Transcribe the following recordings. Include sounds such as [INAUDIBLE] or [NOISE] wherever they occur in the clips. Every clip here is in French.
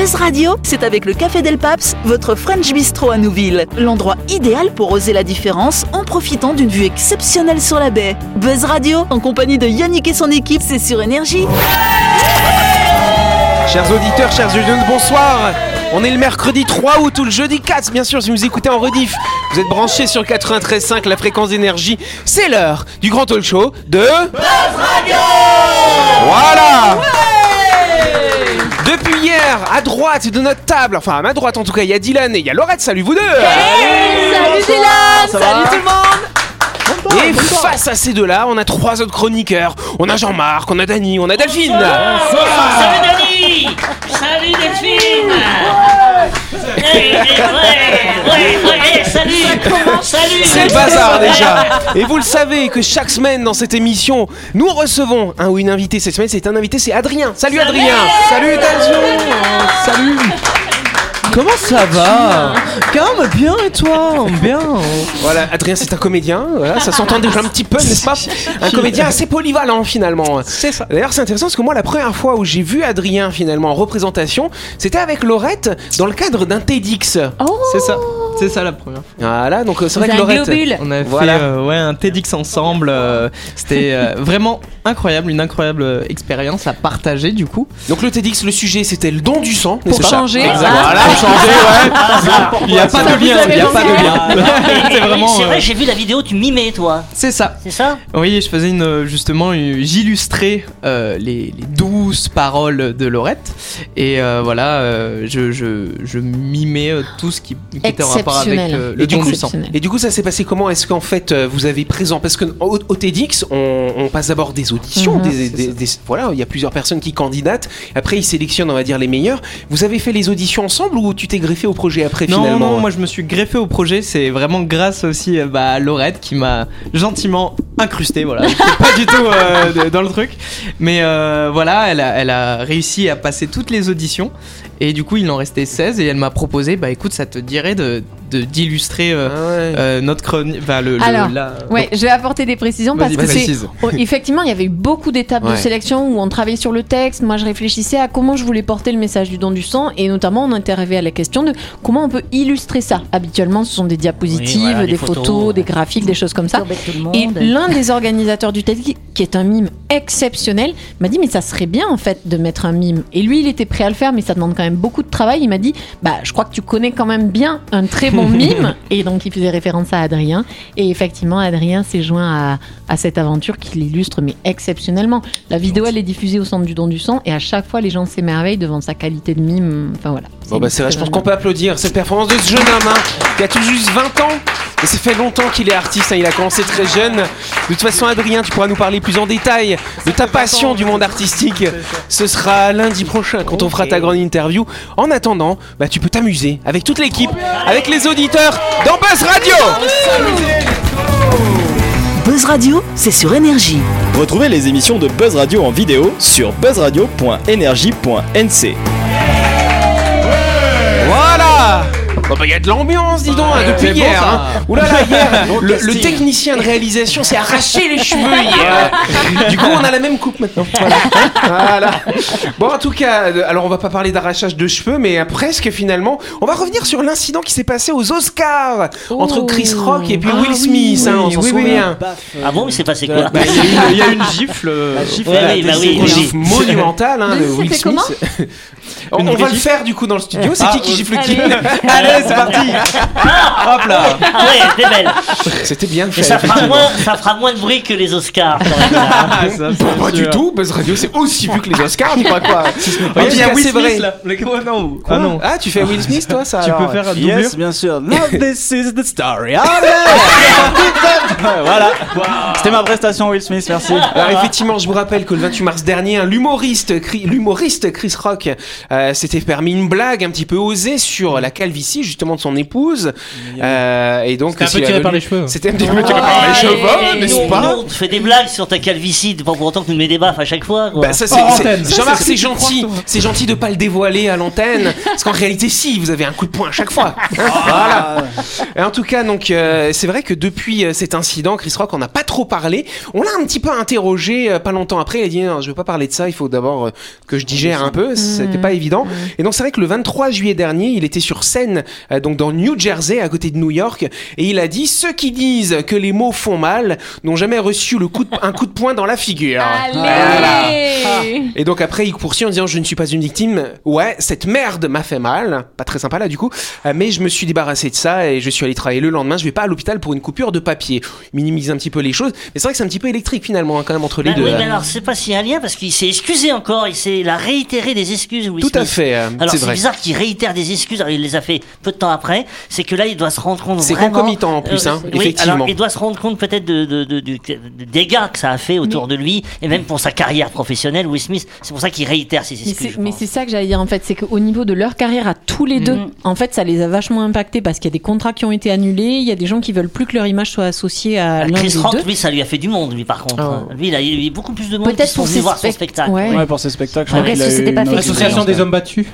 Buzz Radio, c'est avec le Café Del Paps, votre French Bistro à Nouville. L'endroit idéal pour oser la différence en profitant d'une vue exceptionnelle sur la baie. Buzz Radio, en compagnie de Yannick et son équipe, c'est sur Énergie. Chers auditeurs, chers audiences, bonsoir On est le mercredi 3 août ou le jeudi 4, bien sûr, si vous écoutez en rediff. Vous êtes branchés sur 93.5, la fréquence d'énergie. C'est l'heure du grand talk show de... Buzz Radio Voilà Depuis hier, à droite de notre table, enfin à ma droite en tout cas, il y a Dylan et il y a Laurette, salut vous deux. Salut Dylan Salut tout le monde Et face à ces deux-là, on a trois autres chroniqueurs. On a Jean-Marc, on a Dany, on a Delphine. Salut Dani Salut Delphine. Ouais, ouais, ouais, salut. Salut. C'est le bazar déjà. Et vous le savez que chaque semaine dans cette émission, nous recevons un ou une invitée. Cette semaine, c'est un invité, c'est Adrien. Salut Adrien. Salut. Dalzion Salut Comment ça va Calme, bien et toi Bien Voilà, Adrien c'est un comédien, voilà, ça s'entend déjà un petit peu, n'est-ce pas [LAUGHS] Un comédien assez polyvalent finalement. C'est ça. D'ailleurs c'est intéressant parce que moi la première fois où j'ai vu Adrien finalement en représentation, c'était avec Laurette dans le cadre d'un TEDx. C'est ça. C'est ça la première fois. Voilà, donc euh, c'est vrai que Laurette... globule. On Voilà. fait euh, ouais, un TEDx ensemble. euh, C'était euh, vraiment incroyable, une incroyable euh, expérience à partager du coup. Donc le TEDx, le sujet c'était le don du sang, Pour changer. Ah. Voilà, pour changer, ouais. [LAUGHS] Il n'y a pas de lien, il n'y a pas de lien. [LAUGHS] C'est vraiment. C'est euh, vrai, j'ai vu la vidéo, tu mimais toi, C'est ça. c'est ça Oui, je faisais une euh, justement, une- j'illustrais euh, les, les douces paroles de Laurette et euh, voilà, euh, je, je, je mimais euh, tout ce qui, qui était en rapport avec euh, Et le du don coup- du sang. Et du coup, ça s'est passé comment Est-ce qu'en fait, euh, vous avez présent Parce que au, au TEDx, on, on passe d'abord des auditions, Mhm. des, des- des- voilà, il y a plusieurs personnes qui candidatent. Après, ils sélectionnent, on va dire, les meilleurs. Vous avez fait les auditions ensemble ou tu t'es greffé au projet après Non, finalement non, moi je me suis greffé au projet. C'est vraiment grâce aussi euh, bah, à Laurette qui m'a gentiment incrusté. Voilà, pas du tout euh, dans le truc, mais euh, voilà, elle a, elle a réussi à passer toutes les auditions et du coup il en restait 16 et elle m'a proposé, bah écoute, ça te dirait de- d'illustrer euh, Ah ouais. euh, notre chronique, enfin le, le- Alors, la- Ouais, je vais apporter des précisions parce que c'est précise. Oh, effectivement, il y avait eu beaucoup d'étapes Ouais. de sélection où on travaillait sur le texte. Moi, je réfléchissais à comment je voulais porter le message du don du sang et notamment on était arrivé à la question de comment on peut illustrer ça. Habituellement, ce sont des diapositives, Oui, voilà, des, photos, photos, des graphiques, des choses comme ça. Et l'un des organisateurs du TED, qui est un mime exceptionnel, m'a dit mais ça serait bien en fait de mettre un mime. Et lui, il était prêt à le faire, mais ça demande quand même beaucoup de travail. Il m'a dit bah je crois que tu connais quand même bien un très bon [LAUGHS] mime. Et donc il faisait référence à Adrien. Et effectivement, Adrien s'est joint à, à cette aventure qui l'illustre mais exceptionnellement. La vidéo elle est diffusée au centre du don du sang et à chaque fois les gens s'émerveillent devant sa qualité de mime. Enfin voilà. Bon bah c'est vrai, je pense qu'on peut applaudir cette performance de ce jeune homme hein, qui a tout juste 20 ans et ça fait longtemps qu'il est artiste, hein, il a commencé très jeune. De toute façon Adrien, tu pourras nous parler plus en détail de ta passion du monde artistique. Ce sera lundi prochain quand on fera ta grande interview. En attendant, bah tu peux t'amuser avec toute l'équipe, avec les auditeurs dans Buzz Radio. Buzz Radio, c'est sur Énergie. Retrouvez les émissions de Buzz Radio en vidéo sur buzzradio.energie.nc. Bon bah il y a de l'ambiance, dis donc, hein, depuis [LAUGHS] bon, hier. hein. Oulala, hier, le, le technicien de réalisation s'est arraché les cheveux [LAUGHS] hier. du coup, on a la même coupe maintenant. Voilà. Voilà. Bon, en tout cas, euh, alors on va pas parler d'arrachage de cheveux, mais euh, presque finalement. On va revenir sur l'incident qui s'est passé aux Oscars entre Chris Rock et puis Will Smith, hein, on s'en oui, oui. Ah bon, il s'est passé quoi Bah, il y a il une gifle. euh, Ouais, oui, bah oui, Une oui. gifle monumentale hein, de Will Smith. [LAUGHS] on va le faire du coup dans le studio. C'est Ah, qui qui gifle qui Allez, c'est parti Hop là Ah ouais, t'es belle C'était bien fait. ça fera, moins, ça fera moins de bruit que les Oscars quand même, là. Ah, ça, c'est Pas du sûr. tout, Buzz Radio c'est aussi vu que les Oscars, tu crois quoi [LAUGHS] Oui, il y a Will c'est vrai. Smith là. Le- ouais, non. Quoi Ah non. Ah, tu fais Will Smith toi ça Tu alors peux faire un doublure Yes, bien sûr. [LAUGHS] Now this is the story. [LAUGHS] voilà. C'était ma prestation, Will Smith. Merci. Alors effectivement, je vous rappelle que le 28 mars dernier, un- l'humoriste, Chris- l'humoriste Chris Rock euh, s'était permis une blague un petit peu osée sur la calvitie justement de son épouse. Euh, et donc, C'était un peu tiré par les cheveux. C'était un petit peu tiré par les cheveux, n'est-ce pas on fait des blagues sur ta calvitie, pas pour autant que tu nous mets des baffes à chaque fois. Bah, ça, c'est. Jean-Marc, c'est gentil. C'est gentil de pas le dévoiler à l'antenne. Parce qu'en réalité, si, vous avez un coup de poing à chaque fois. voilà. Et en tout cas, donc, euh, c'est vrai que depuis euh, cet incident, Chris Rock, on n'a pas trop parlé. On l'a un petit peu interrogé euh, pas longtemps après. Il a dit, non, je veux pas parler de ça. Il faut d'abord que je digère un peu. C'était pas évident. Et donc, c'est vrai que le 23 juillet dernier, il était sur scène, donc dans New Jersey, à côté de New York. Et il a dit, ceux qui disent que les mots font mal n'ont jamais reçu le coup de- un coup de poing dans la figure. Allez Et donc après, il poursuit en disant Je ne suis pas une victime. Ouais, cette merde m'a fait mal. Pas très sympa là du coup. Euh, mais je me suis débarrassé de ça et je suis allé travailler le lendemain. Je vais pas à l'hôpital pour une coupure de papier. Il Minimise un petit peu les choses. Mais c'est vrai que c'est un petit peu électrique finalement hein, quand même entre les Bah deux. oui, mais alors c'est pas s'il y a un lien parce qu'il s'est excusé encore, il s'est il a réitéré des excuses. Will Tout à fait, euh, Alors c'est bizarre qu'il réitère des excuses. Alors il les a fait peu de temps après. C'est que là il doit se rendre compte C'est concomitant, en plus, hein, oui, effectivement. alors il doit se rendre compte peut-être de, de, dégâts que ça a fait autour de lui et même pour sa carrière professionnelle. Will Smith, c'est pour ça qu'il réitère excuses. c'est- Mais c'est ça que j'allais dire en fait, c'est qu'au niveau de leur carrière à tous les deux, Mhm. en fait, ça les a vachement impactés parce qu'il y a des contrats qui ont été annulés, il y a des gens qui veulent plus que leur image soit associée à Ah, l'un Chris des Rock, deux. lui, ça lui a fait du monde, lui, par contre. Oh. Lui, il a il y a eu beaucoup plus de monde qui Peut-être sont pour venus ses voir son spect- spectacle. Ouais. Ouais, pour ses spectacles, L'association des hommes battus.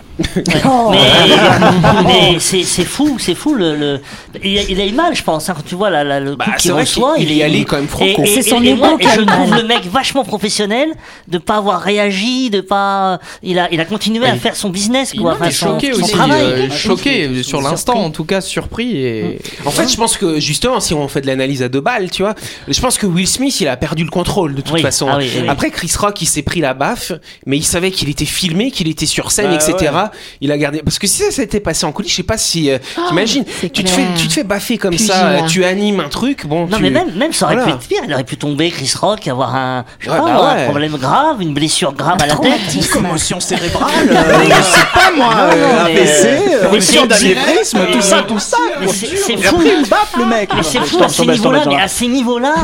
Oh. Mais, [LAUGHS] mais c'est c'est fou, c'est fou le. le... Il, a, il a eu mal, je pense. hein, quand tu vois la, la- le Bah, coup qu'il reçoit, il est- allait quand même franco. Et, et- C'est son et- et moi, et je trouve le mec vachement professionnel de pas avoir réagi, de pas. Il a, il a continué à il- faire son business, Il quoi. Enfin, son- choqué son aussi, travail. euh, choqué sur l'instant Surpris. en tout cas surpris et En fait, je pense que justement, si on fait de l'analyse à deux balles, tu vois, je pense que Will Smith, il a perdu le contrôle de toute Oui. façon. Ah oui, oui, oui. Après, Chris Rock, il s'est pris la baffe, mais il savait qu'il était filmé, qu'il était sur scène, Bah etc. ouais. Il a gardé. Parce que si ça s'était passé en coulisses, je sais pas si. Euh, T'imagines, c'est tu te, fais, tu te fais baffer comme ça, euh, tu animes un truc, bon. Non tu... mais même, même ça aurait Voilà. pu être pire, il aurait pu tomber Chris Rock, avoir un, je sais Ouais, pas, bah ouais. un problème grave, une blessure grave à la tête. Traumatisme. Commotion cérébrale, euh, je sais pas moi, euh, euh, euh, rupture c'est- d'anévrisme, tout ça, tout ça. Mais c'est fou. une le mec. Mais c'est fou à ces niveaux-là, mais à ces niveaux-là,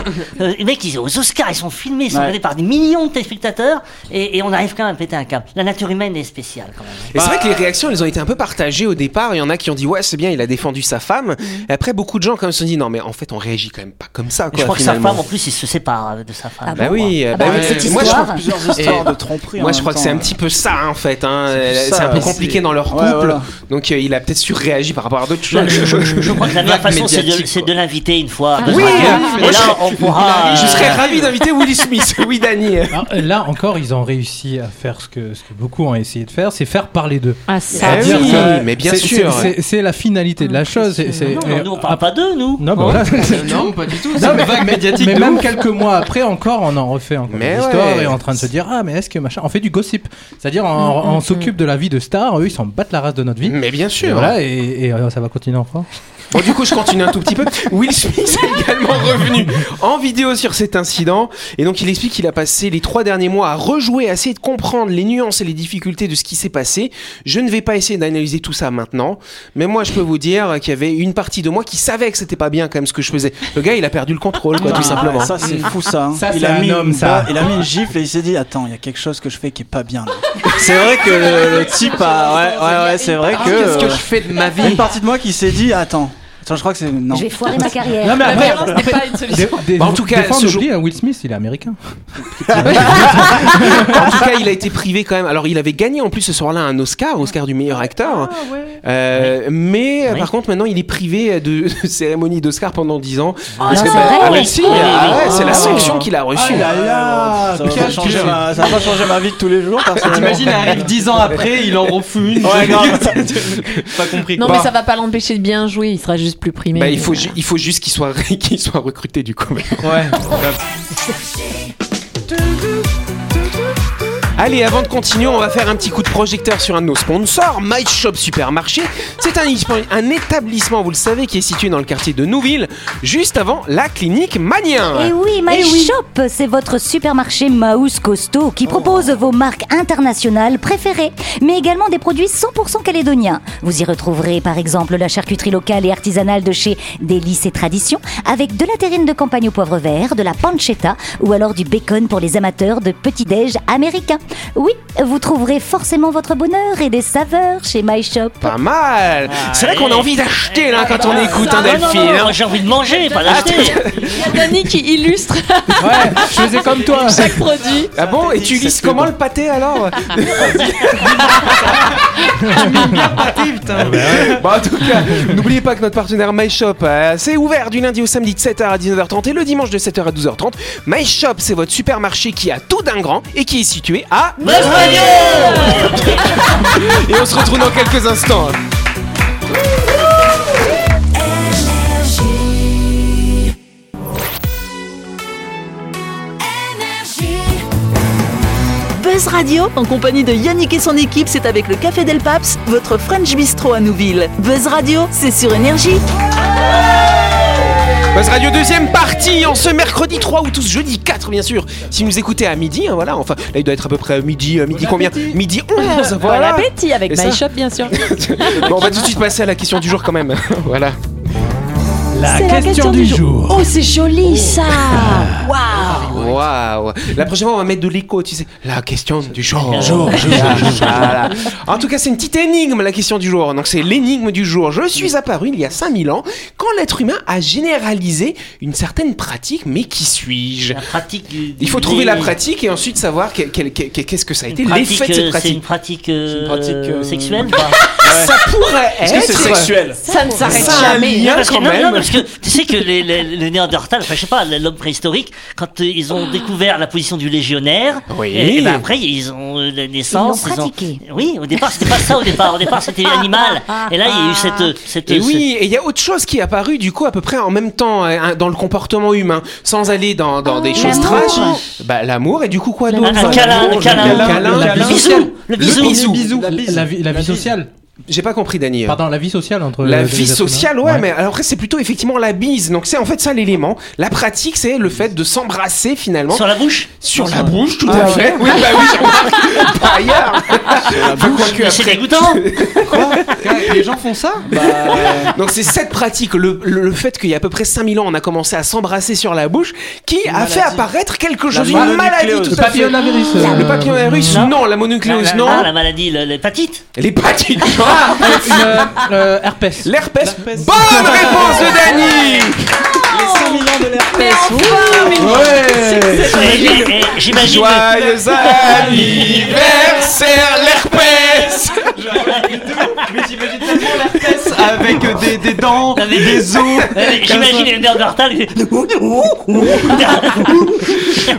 euh, les mecs ils aux Oscars, ils sont filmés, ils sont regardés par des millions de téléspectateurs, et, et on arrive quand même à péter un câble. La nature humaine est spéciale quand même. Et c'est vrai que les réactions, elles ont été un peu partagées au départ. Il y en a qui ont dit ouais, c'est bien, il a défendu sa femme. Et après, beaucoup de gens quand même se sont dit non, mais en fait, on réagit quand même pas comme ça. Quoi, je crois que sa finalement. femme, en plus, il se sépare de sa femme. Ah Bah bon oui, Ah bah bah, oui. cette Moi, je crois- Plusieurs histoires de tromperie. Moi, je crois que c'est un petit peu ça, en fait. hein. C'est un peu compliqué dans leur couple. Ouais, voilà. Donc, euh, il a peut-être surréagi par rapport à d'autres Je, choses. je- je- je crois que la meilleure façon, c'est de, l'inviter une fois. Ah oui, euh, et là, je- on pourra. Je euh, serais ravi d'inviter Willy Smith. [LAUGHS] Oui, Danny. Alors, là encore, ils ont réussi à faire ce que, ce que beaucoup ont essayé de faire, c'est faire parler d'eux. Ah, ça. Oui, mais bien c'est- sûr. C'est- la finalité de la chose. c'est- c'est- Non, non, nous, on parle pas d'eux, nous. Non, bah voilà. non [LAUGHS] pas du tout c'est une vague médiatique mais même ouf. quelques mois après encore on en refait encore Mais des histoires ouais. et en train de se dire ah mais est-ce que machin on fait du gossip c'est-à-dire on, on s'occupe de la vie de stars eux ils s'en battent la race de notre vie Mais bien et sûr. voilà et, et, euh, ça va continuer en France Bon, du coup, je continue un tout petit peu. Will Smith est également revenu en vidéo sur cet incident. Et donc, il explique qu'il a passé les trois derniers mois à rejouer, à essayer de comprendre les nuances et les difficultés de ce qui s'est passé. Je ne vais pas essayer d'analyser tout ça maintenant. Mais moi, je peux vous dire qu'il y avait une partie de moi qui savait que c'était pas bien, quand même, ce que je faisais. Le gars, il a perdu le contrôle, quoi, tout Ah, simplement. Ça, c'est fou ça. hein. Ça, il, c'est a un mis homme, une ça. il a mis une gifle et il s'est dit Attends, il y a quelque chose que je fais qui est pas bien c'est vrai que le, le type a. Ouais, ouais, ouais, c'est vrai que. qu'est-ce que je fais de ma il y a vie une partie de moi qui s'est dit Attends, attends, je crois que c'est. Non. Je vais foirer ma carrière. non mais après, violence n'est après, pas une solution. des- des- Bah, en tout cas, des fois, on ce jour- oublie, hein, Will Smith il est américain [LAUGHS] en tout cas, il a été privé quand même. Alors, il avait gagné en plus ce soir-là un Oscar, Oscar du meilleur acteur. Euh, Mais Oui. par contre, maintenant, il est privé de [LAUGHS] cérémonie d'Oscar pendant 10 ans. non, Parce que, c'est bah, vrai ah ouais, si, ah ouais, c'est la Ah sanction qu'il a reçue. Ah là là, ça va, pas changer ma, ça va pas changer ma vie de tous les jours. [LAUGHS] t'imagines arrive 10 ans après il en refuse une pas compris Non, mais ça va pas l'empêcher de bien jouer, il sera juste plus primé. Bah, il, faut, ju- il faut juste qu'il soit, [LAUGHS] soit recruté du coup. ouais [LAUGHS] Allez, avant de continuer, on va faire un petit coup de projecteur sur un de nos sponsors, My Shop Supermarché. C'est un, un établissement, vous le savez, qui est situé dans le quartier de Nouville, juste avant la clinique Manien. Et oui, My oui. Shop, c'est votre supermarché Maus Costaud qui propose vos marques internationales préférées, mais également des produits 100% calédoniens. Vous y retrouverez par exemple la charcuterie locale et artisanale de chez Délices et Traditions, avec de la terrine de campagne au poivre vert, de la pancetta ou alors du bacon pour les amateurs de petits-déj américains. Oui, vous trouverez forcément votre bonheur et des saveurs chez My Shop. Pas mal. C'est vrai qu'on a envie d'acheter là quand on écoute un Ah, non, non, Delphine. hein. moi, j'ai envie de manger, pas d'acheter. Il y a Dani qui illustre [LAUGHS] Ouais, je faisais comme toi. [LAUGHS] chaque produit. Ah bon Et tu lisses comment le pâté alors [LAUGHS] Bon, en tout cas, n'oubliez pas que notre partenaire MyShop, euh, c'est ouvert du lundi au samedi de 7h à 19h30 et le dimanche de 7h à 12h30. MyShop, c'est votre supermarché qui a tout d'un grand et qui est situé à. Buzz Radio Et on se retrouve dans quelques instants. Buzz Radio, en compagnie de Yannick et son équipe, c'est avec le Café Del Paps, votre French Bistro à Nouville. Buzz Radio, c'est sur Énergie. Buzz Radio deuxième partie en ce mercredi 3 ou tous jeudi 4 bien sûr. Si vous nous écoutez à midi, hein, voilà, enfin là il doit être à peu près midi, euh, midi combien Midi [LAUGHS] 11, Bon voilà. appétit avec My Shop, bien sûr. [LAUGHS] Bon, on va tout de suite passer à la question du jour quand même. [LAUGHS] voilà. La question, du jour. Oh, c'est joli ça Waouh La prochaine fois on va mettre de l'écho, tu sais. La question du jour. Jour, Voilà. En tout cas, c'est une petite énigme la question du jour. Donc c'est l'énigme du jour. Je suis apparu il y a 5000 ans quand l'être humain a généralisé une certaine pratique, mais qui suis-je? La pratique du- Il faut trouver la pratique et ensuite savoir qu'est-ce que ça a été l'effet pratique, de cette euh, C'est une pratique. euh, une pratique, euh, sexuelle [LAUGHS] pas Ça pourrait Est-ce que être c'est sexuel? Ça ne s'arrête jamais. lien parce que, quand non, même. non, parce que tu sais que les, les, les Néandertals, enfin je sais pas, l'homme préhistorique, quand euh, ils ont découvert la position du légionnaire, Oui. et, et ben après ils ont euh, la naissance, Ils ont- pratiqué. Oui, au départ c'était pas ça au départ, au départ c'était [LAUGHS] animal, et là il y a eu cette cette. Et oui, et il y a autre chose qui est apparu du coup à peu près en même temps euh, dans le comportement humain, sans aller dans, dans des choses l'amour. trash. Bah l'amour et du coup quoi un, d'autre? un câlin, le câlin, Le câlin, la le vie bisou, sociale. le bisou. la vie sociale. J'ai pas compris Dani. Pardon, la vie sociale entre La vie sociale, ouais, mais alors après c'est plutôt effectivement la bise. Donc c'est en fait ça l'élément. La pratique, c'est le fait de s'embrasser finalement Sur la bouche? Sur la bouche, tout Ah à fait. Oui, bah oui, je remarque. Pas ailleurs. C'est dégoûtant [LAUGHS] Les gens font ça Donc c'est cette pratique, le, le- le fait qu'il y a à peu près 5000 ans, on a commencé à s'embrasser sur la bouche, qui a fait apparaître quelque chose, une maladie tout Le à fait. papillomavirus. euh, Le papillomavirus, Non. non. La mononucléose, non. Ah, la maladie, le- l'hépatite L'hépatite, Ah, une, euh, euh, herpès. L'herpès. Bonne réponse de Dany Les 5000 ans de l'herpès. Ouais J'imagine. Joyeux anniversaire, l'herpès Mais t'imagines tellement l'herpès avec des, des [LAUGHS] dents, Non, mais- des [LAUGHS] os. J'imagine les Néandertals.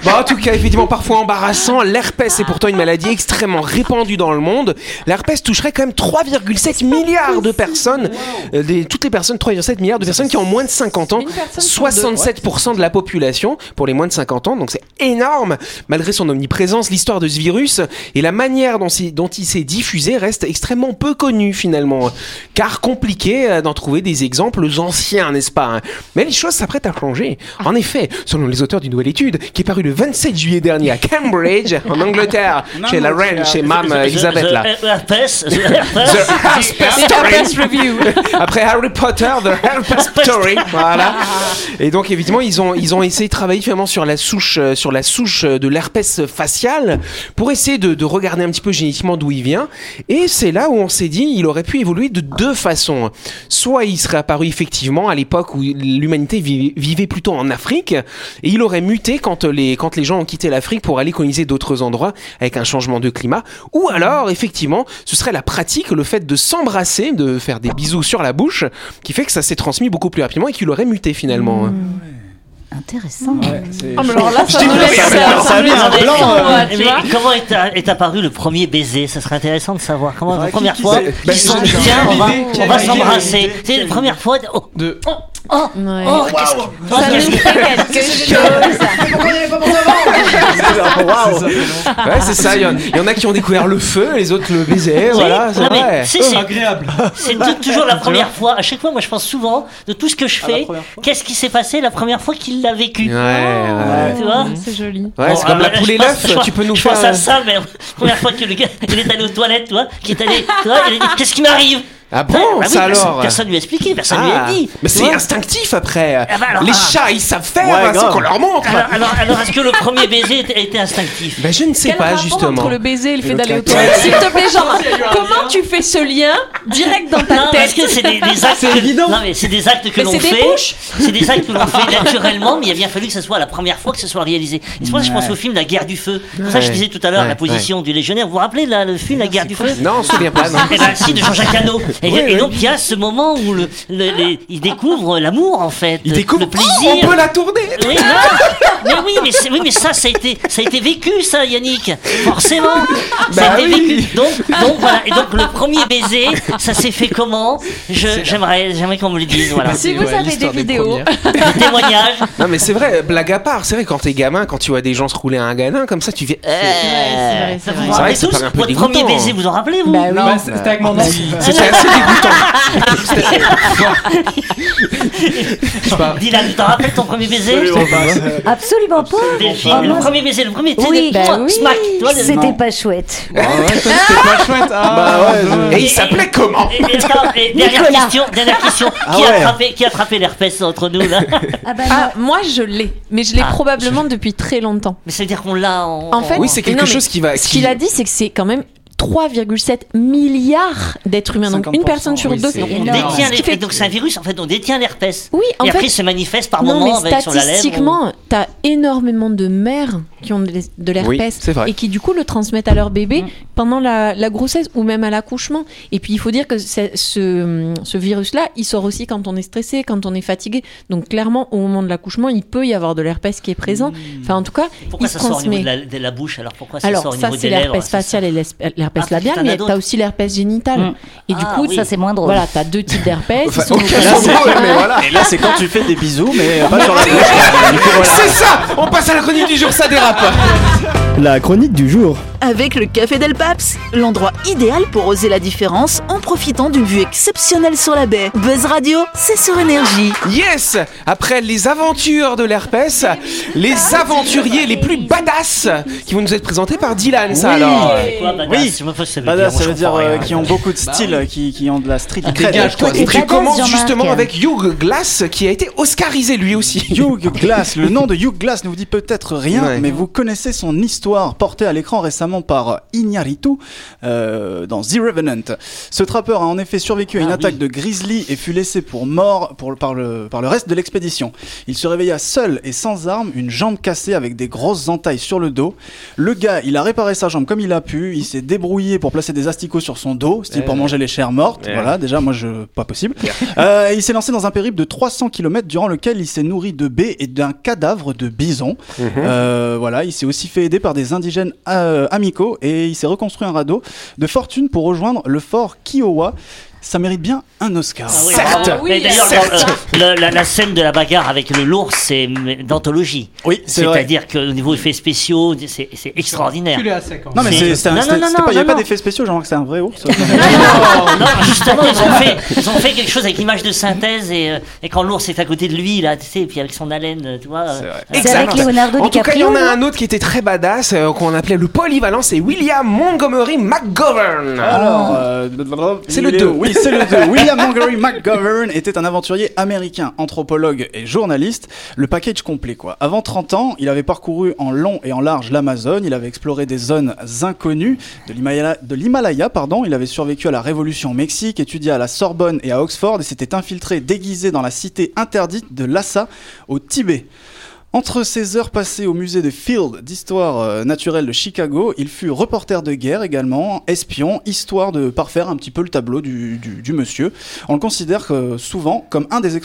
Bon, en tout cas, effectivement, parfois embarrassant, l'herpès est pourtant une maladie extrêmement répandue dans le monde. L'herpès toucherait quand même 3,7 milliards de personnes. Euh, des- toutes les personnes, 3,7 milliards de personnes qui ont moins de 50 ans. Une personne sur deux, 67% de la population pour les moins de 50 ans, donc c'est énorme. Malgré son omniprésence, l'histoire de ce virus et la manière dont, c'est- dont il s'est diffusé reste extrêmement peu connue finalement. Car compliqué euh, d'en trouver des exemples anciens, n'est-ce pas hein? Mais les choses s'apprêtent à changer. En effet, selon les auteurs d'une nouvelle étude qui est parue le 27 juillet dernier à Cambridge, [LAUGHS] en Angleterre, chez la reine, chez Mme Elisabeth là. The herpes, [LAUGHS] Story. [LAUGHS] Après Harry Potter, The Herpes Story. Voilà. Et donc évidemment, ils ont ils ont essayé de travailler finalement sur la souche euh, sur la souche euh, de l'herpès facial pour essayer de, de regarder un petit peu génétiquement d'où il vient. Et c'est là où on s'est dit, il aurait pu évoluer de deux façons. Soit il serait apparu effectivement à l'époque où l'humanité vi- vivait plutôt en Afrique, et il aurait muté quand les quand les gens ont quitté l'Afrique pour aller coloniser d'autres endroits avec un changement de climat. Ou alors effectivement, ce serait la pratique, le fait de s'embrasser, de faire des bisous sur la bouche, qui fait que ça s'est transmis beaucoup plus rapidement et qu'il aurait muté finalement. Intéressant. Ah, mais alors là, ça me un tu vois. comment est, est apparu le premier baiser? Ça serait intéressant de savoir. Comment la première qui fois ils se sont je- dit tiens, on va, s'embrasser. C'est la première fois. Oh, De- oh, oh, Ouais. oh, qu'est-ce que- Ça nous fait [LAUGHS] quelque chose. Ouais, c'est ça. Il y, en- il y en a qui ont découvert le feu, les autres le baiser. voilà, c'est vrai. c'est- Agréable. C'est tou- toujours la première fois. À chaque fois, moi, je pense souvent de tout ce que je Ah, fais. Qu'est-ce qui s'est passé la première fois qu'il l'a vécu? Ouais, ouais. Tu vois? C'est joli. Ouais, Bon, c'est comme la poule je et l'œuf. je Tu peux nous je faire. pense à ça, mais la [LAUGHS] première fois que le gars il est allé aux toilettes, tu vois, qui est allé, tu vois, il a dit qu'est-ce qui m'arrive? Ah bon, Ouais, bah ça personne- alors Personne lui a expliqué, personne lui Ah, a dit. Mais c'est instinctif après. Ah bah alors, les ah. chats, ils savent faire Ouais, hein, qu'on leur montre. Alors, alors, alors, est-ce que le premier baiser était, était instinctif? Ben, je ne sais Quel pas rapport justement. entre le baiser et le fait le d'aller aux toilettes S'il te plaît, Jean, comment tu fais ce lien direct dans ta Non, parce tête que c'est des, des actes. [LAUGHS] que- Non, mais c'est des actes que l'on c'est fait. C'est des actes que l'on fait naturellement, mais il a bien fallu que ce soit la première fois que ce soit réalisé. C'est pour ça que je pense au film La Guerre du Feu. C'est pour ça que je disais tout à l'heure la position du légionnaire. Vous vous rappelez le film La Guerre du Feu? Non, on se souvient pas. Non. Eh ben si, de Jean-Jacques Hano. [LAUGHS] Et, Oui, et oui. donc il y a ce moment où le, le- les- il découvre l'amour en fait, Ils découvrent. le plaisir. Oh, on peut la tourner. Oui, non. mais oui, mais, c'est- oui, mais ça, ça a été, ça a été vécu, ça, Yannick. Forcément, ça a Bah été oui. vécu. Donc, donc voilà. Et donc le premier baiser, ça s'est fait comment? J'aimerais, j'aimerais qu'on me le dise. Voilà. Si vous Ouais, avez des vidéos. [LAUGHS] Des témoignages. Non, mais c'est vrai, blague à part. C'est vrai, quand t'es gamin, quand tu vois des gens se rouler un gamin comme ça, tu fais. c'est vrai, c'est vrai. C'est vrai rappelez que ça tous paraît un peu votre premier dégoûtant. baiser, vous en rappelez vous? Bah oui. Bah, C'était avec mon ancien. C'était assez dégoûtant. Dylan, tu t'en rappelles ton premier baiser Absolument pas. Delphine, Oh, le premier baiser, le premier Oui. Bah oui. smack, le- C'était pas chouette. C'était pas [LAUGHS] chouette. Ah, Bah ouais, Et il s'appelait comment Et, et attends, et [LAUGHS] dernière question, dernière question. Ah qui, a attrapé, qui a attrapé l'herpès entre nous là Ah bah Ah, moi je l'ai, mais je l'ai Ah, probablement depuis très longtemps. Mais ça veut dire qu'on l'a en. En fait, Oui, c'est quelque non, chose qui va. Ce qui- qu'il a dit, c'est que c'est quand même 3,7 milliards d'êtres humains, donc une 50%, personne sur oui, deux. Donc on détient les- fait- donc c'est un virus en fait, on détient l'herpès. Oui, en et après fait, il se manifeste par non, moment mais avec sur la lèvre. statistiquement, t'as énormément de mères qui ont de l'es- l'herpès Oui, et qui du coup le transmettent à leur bébé Mm. pendant la, la grossesse ou même à l'accouchement. Et puis il faut dire que ce, ce virus-là, il sort aussi quand on est stressé, quand on est fatigué. Donc clairement, au moment de l'accouchement, il peut y avoir de l'herpès qui est présent. Enfin, en tout cas, Pourquoi il se ça sort au niveau transmet. de la, de la bouche alors? Pourquoi ça Alors sort au ça niveau des lèvres? l'herpès c'est ça facial et l'es- l'herpès Ah, labial, mais t'as aussi l'herpès génital. Mm. Et du Ah, coup, oui. ça c'est moins drôle. voilà, t'as deux types d'herpès. Enfin, voilà. Et là, c'est quand tu fais des bisous, mais pas sur la. [LAUGHS] C'est ça On passe à la chronique du jour, ça dérape La chronique du jour. Avec le Café Del Paps, l'endroit idéal pour oser la différence en profitant d'une vue exceptionnelle sur la baie. Buzz Radio, c'est sur énergie. Yes Après les aventures de l'herpès, les aventuriers les plus badass qui vont nous être présentés par Dylan, ça Oui. alors C'est quoi, badass? Oui. Ça veut Badass, dire. ça veut dire euh, qui ont beaucoup de style, qui, qui ont de la street cred. dégage, quoi. Et tu badass, commences justement avec Hugh Glass qui a été oscarisé lui aussi. [LAUGHS] Hugh Glass, le nom de Hugh Glass ne vous dit peut-être rien, Ouais. mais vous connaissez son histoire portée à l'écran récemment par Iñárritu euh, dans The Revenant. Ce trappeur a en effet survécu à une Ah, attaque oui. de grizzly et fut laissé pour mort pour, par, le, par le reste de l'expédition. Il se réveilla seul et sans arme, une jambe cassée avec des grosses entailles sur le dos. Le gars, il a réparé sa jambe comme il a pu, il s'est débrouillé pour placer des asticots sur son dos, style pour manger les chairs mortes. Ouais. Voilà, déjà, moi, je, pas possible. [LAUGHS] Euh, il s'est lancé dans un périple de 300 km durant lequel il s'est nourri de baies et d'un cadavre de bison. Euh, voilà, il s'est aussi fait aider par des indigènes euh, et il s'est reconstruit un radeau de fortune pour rejoindre le fort Kiowa. Ça mérite bien un Oscar. Ah oui, Certes. Mais d'ailleurs, dans, euh, le- la, la scène de la bagarre avec le lourd, c'est mm, d'anthologie. Oui, c'est vrai. C'est-à-dire qu'au niveau effets spéciaux, c'est c'est extraordinaire. Tu l'es à sec. Non mais C'est- un- Non, c'était- non, non, c'était pas- il n'y non, a pas non. d'effet spéciaux, genre que c'est un vrai ours. non, justement, ils ont, fait, ils ont fait quelque chose avec l'image de synthèse et, euh, et quand l'ours est à côté de lui, là, tu sais, et puis avec son haleine, euh, tu vois. euh, C'est avec Leonardo En tout cas, il y DiCaprio. en a non un autre qui était très badass, euh, qu'on appelait le polyvalent, c'est William Montgomery McGovern. Alors, euh, C'est il le est- deux. Oui, c'est le 2. William Montgomery McGovern était un aventurier américain, anthropologue et journaliste. Le package complet, quoi. Avant 30 ans, il avait parcouru en long et en large l'Amazone. Il avait exploré des zones inconnues de l'Himalaya, de l'Himalaya, pardon. Il avait survécu à la Révolution au Mexique, étudié à la Sorbonne et à Oxford et s'était infiltré déguisé dans la cité interdite de Lhasa au Tibet. Entre ses heures passées au musée de Field d'histoire euh, naturelle de Chicago, il fut reporter de guerre également, espion, histoire de parfaire un petit peu le tableau du, du- du monsieur. On le considère euh, souvent comme un des,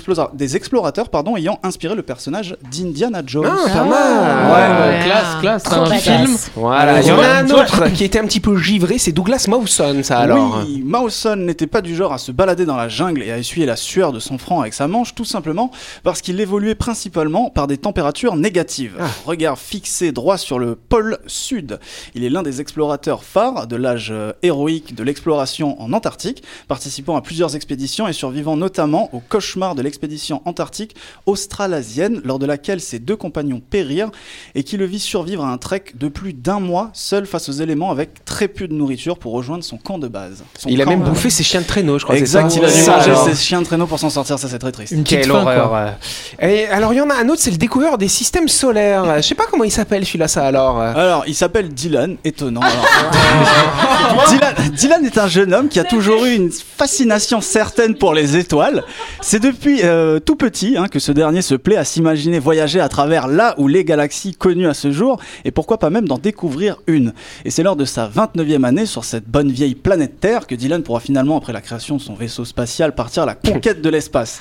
explorateurs pardon, ayant inspiré le personnage d'Indiana Jones. Ah, pas mal. Ouais, Ouais. classe, classe. Trop un badass. film. Voilà, il y en a un [LAUGHS] autre qui était un petit peu givré, c'est Douglas Mawson, ça alors. Oui, Mawson n'était pas du genre à se balader dans la jungle et à essuyer la sueur de son front avec sa manche, tout simplement parce qu'il évoluait principalement par des températures température négative. Regard fixé droit sur le pôle sud. Il est l'un des explorateurs phares de l'âge euh, héroïque de l'exploration en Antarctique, participant à plusieurs expéditions et survivant notamment au cauchemar de l'expédition antarctique australasienne, lors de laquelle ses deux compagnons périrent et qui le vit survivre à un trek de plus d'un mois seul face aux éléments avec très peu de nourriture pour rejoindre son camp de base. Son Il a même euh, bouffé ses chiens de traîneau, je crois. Exact, il a dû manger ses chiens de traîneau pour s'en sortir, ça c'est très triste. Une Quelle fin, horreur. quoi. Et alors, il y en a un autre, c'est le découvreur des systèmes solaires. Je sais pas comment il s'appelle celui-là, ça alors. Alors, il s'appelle Dylan, étonnant. alors. [LAUGHS] Dylan, Dylan est un jeune homme qui a toujours eu une fascination certaine pour les étoiles. C'est depuis euh, tout petit hein, que ce dernier se plaît à s'imaginer voyager à travers là ou les galaxies connues à ce jour, et pourquoi pas même d'en découvrir une. Et c'est lors de sa 29e année sur cette bonne vieille planète Terre que Dylan pourra finalement, après la création de son vaisseau spatial, partir à la conquête de l'espace.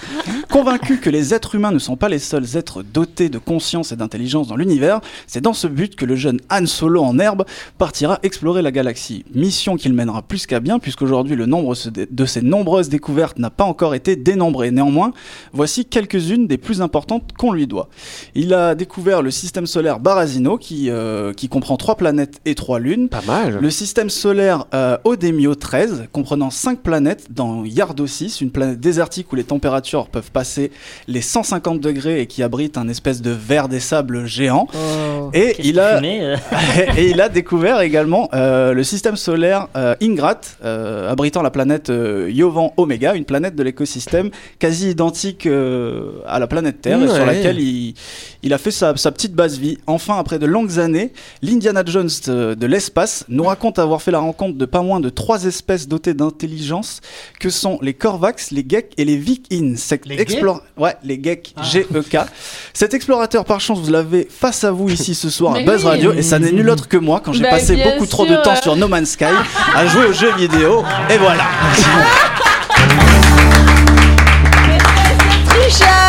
Convaincu que les êtres humains ne sont pas les seuls êtres dotés de conscience et d'intelligence dans l'univers, c'est dans ce but que le jeune Han Solo en herbe partira explorer la galaxie. Mission qu'il mènera plus qu'à bien, puisqu'aujourd'hui le nombre de ses nombreuses découvertes n'a pas encore été dénombré. Néanmoins, voici quelques-unes des plus importantes qu'on lui doit. Il a découvert le système solaire Barasino, qui, euh, qui comprend trois planètes et trois lunes. Pas mal. Le système solaire euh, Odemio 13, comprenant 5 planètes dans Yardo 6, une planète désertique où les températures peuvent passer les 150 degrés et qui abrite un espèce de verre des sables géant. Et Qu'est-ce il a euh [LAUGHS] et il a découvert également euh, le système solaire euh, Ingrat, euh, abritant la planète Yovan Omega, une planète de l'écosystème quasi identique à la planète Terre, et sur Ouais. laquelle il, il a fait sa, sa petite base vie. Enfin, après de longues années, l'Indiana Jones de, l'espace nous raconte avoir fait la rencontre de pas moins de trois espèces dotées d'intelligence, que sont les Corvax, les Geeks et les Vikins. Cet Les explore- Ouais, les Geeks, Ah. G-E-K. Cet par chance, vous l'avez face à vous ici ce soir à [LAUGHS] Buzz. Radio, et ça n'est nul autre que moi quand j'ai Bah, passé beaucoup trop de temps sur No Man's Sky à jouer aux jeux vidéo. Et voilà. [LAUGHS]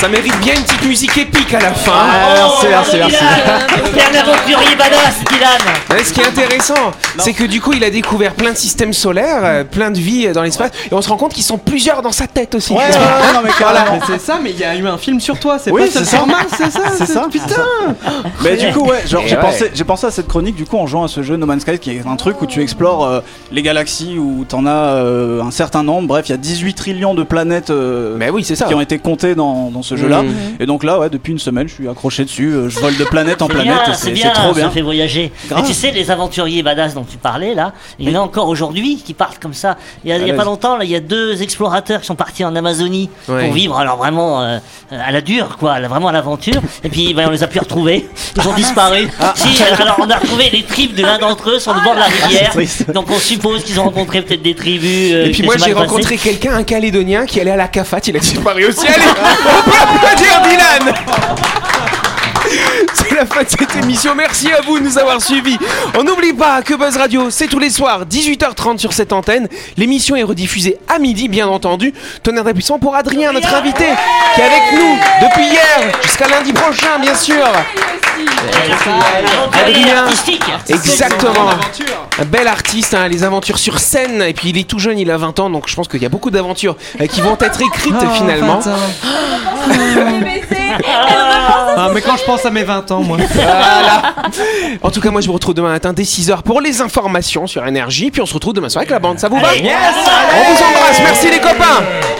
Ça mérite bien une petite musique épique à la fin. Ah, merci, merci, merci. Aventurier badass, Dylan Ce qui est intéressant, c'est que du coup, il a découvert plein de systèmes solaires, euh, plein de vie euh, dans l'espace, et on se rend compte qu'ils sont plusieurs dans sa tête aussi. Ouais, ouais, ouais, non mais. Mais c'est ça, mais il y a eu un film sur toi, c'est Oui, pas c'est. Format, c'est ça. C'est ça, Putain. ça. Mais du coup, ouais, genre j'ai ouais. pensé, j'ai pensé à cette chronique du coup en jouant à ce jeu No Man's Sky qui est un truc où tu explores euh, les galaxies où t'en as euh, un certain nombre. Bref, il y a 18 trillions de planètes euh, Mais oui, c'est ça. qui ont été comptées dans, dans ce jeu-là. Mhm. Et donc là, ouais, depuis une semaine, je suis accroché dessus. euh, je vole de planète en [LAUGHS] planète. c'est bien, c'est trop ça bien. fait voyager. Grave. Et tu sais, les aventuriers badass dont tu parlais là, il y en a encore aujourd'hui qui partent comme ça. Il y a, Ah, pas longtemps, là, il y a deux explorateurs qui sont partis en Amazonie Ouais. pour vivre alors vraiment euh, à la dure, quoi, vraiment à l'aventure. Et puis ben, on les a plus retrouvés, ils ont disparu. Ah. Si, alors on a retrouvé les tribus de l'un d'entre eux sur le bord de la rivière. triste. Donc on suppose qu'ils ont rencontré peut-être des tribus. euh, Et puis moi j'ai rencontré quelqu'un, un Calédonien, qui allait à la CAFAT, il a disparu aussi. Allez, on [LAUGHS] peut applaudir Dylan [LAUGHS] la fin de cette émission, merci à vous de nous avoir suivis. On n'oublie pas que Buzz Radio, c'est tous les soirs, 18h30 sur cette antenne. L'émission est rediffusée à midi, bien entendu. Tonnerre d'applaudissements pour Adrien, notre invité, qui est avec nous depuis hier jusqu'à lundi prochain, bien sûr. Aventurier Adrien. artistique. Exactement. Un bel artiste, hein, les aventures sur scène. Et puis il est tout jeune, il a 20 ans, donc je pense qu'il y a beaucoup d'aventures euh, qui vont être écrites Oh, finalement. Ah, mais quand je pense à mes 20 ans, moi. [LAUGHS] Voilà. En tout cas, moi je vous retrouve demain matin dès 6h pour les informations sur énergie. Puis on se retrouve demain soir avec la bande. Ça vous va yes, On vous embrasse, merci les copains.